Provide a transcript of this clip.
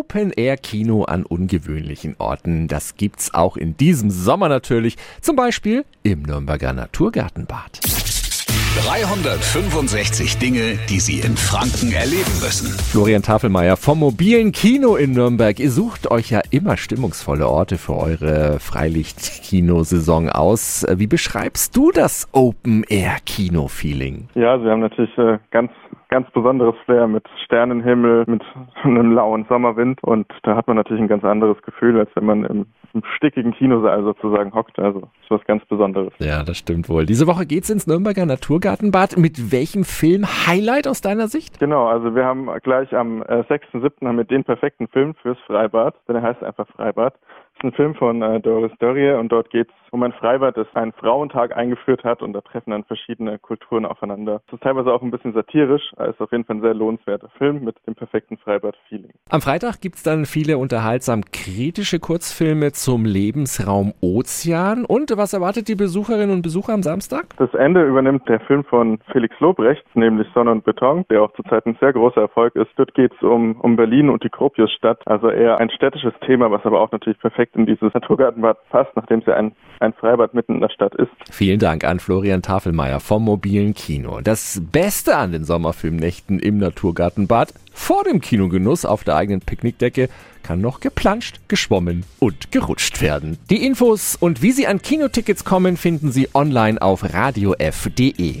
Open-Air-Kino an ungewöhnlichen Orten. Das gibt's auch in diesem Sommer natürlich. Zum Beispiel im Nürnberger Naturgartenbad. 365 Dinge, die Sie in Franken erleben müssen. Florian Tafelmeier vom mobilen Kino in Nürnberg. Ihr sucht euch ja immer stimmungsvolle Orte für eure Freilicht-Kinosaison aus. Wie beschreibst du das Open-Air-Kino-Feeling? Ja, also wir haben natürlich äh, ganz ganz besonderes Flair mit Sternenhimmel, mit einem lauen Sommerwind und da hat man natürlich ein ganz anderes Gefühl, als wenn man im, im stickigen Kinosaal sozusagen hockt. Also ist was ganz Besonderes. Ja, das stimmt wohl. Diese Woche geht's ins Nürnberger Naturgartenbad. Mit welchem Film Highlight aus deiner Sicht? Genau, also wir haben gleich am äh, 6.7. haben wir den perfekten Film fürs Freibad, denn er heißt einfach Freibad ein Film von äh, Doris Dörrie und dort geht es um ein Freibad, das einen Frauentag eingeführt hat und da treffen dann verschiedene Kulturen aufeinander. Es ist teilweise auch ein bisschen satirisch, aber ist auf jeden Fall ein sehr lohnenswerter Film mit dem perfekten Freibad-Feeling. Am Freitag gibt es dann viele unterhaltsam kritische Kurzfilme zum Lebensraum Ozean. Und was erwartet die Besucherinnen und Besucher am Samstag? Das Ende übernimmt der Film von Felix Lobrecht, nämlich Sonne und Beton, der auch zurzeit ein sehr großer Erfolg ist. Dort geht es um, um Berlin und die Gropiusstadt, also eher ein städtisches Thema, was aber auch natürlich perfekt perfekt in dieses Naturgartenbad passt, nachdem ja ein, ein Freibad mitten in der Stadt ist. Vielen Dank an Florian Tafelmeier vom mobilen Kino. Das Beste an den Sommerfilmnächten im Naturgartenbad vor dem Kinogenuss auf der eigenen Picknickdecke kann noch geplanscht, geschwommen und gerutscht werden. Die Infos und wie Sie an Kinotickets kommen, finden Sie online auf radiof.de.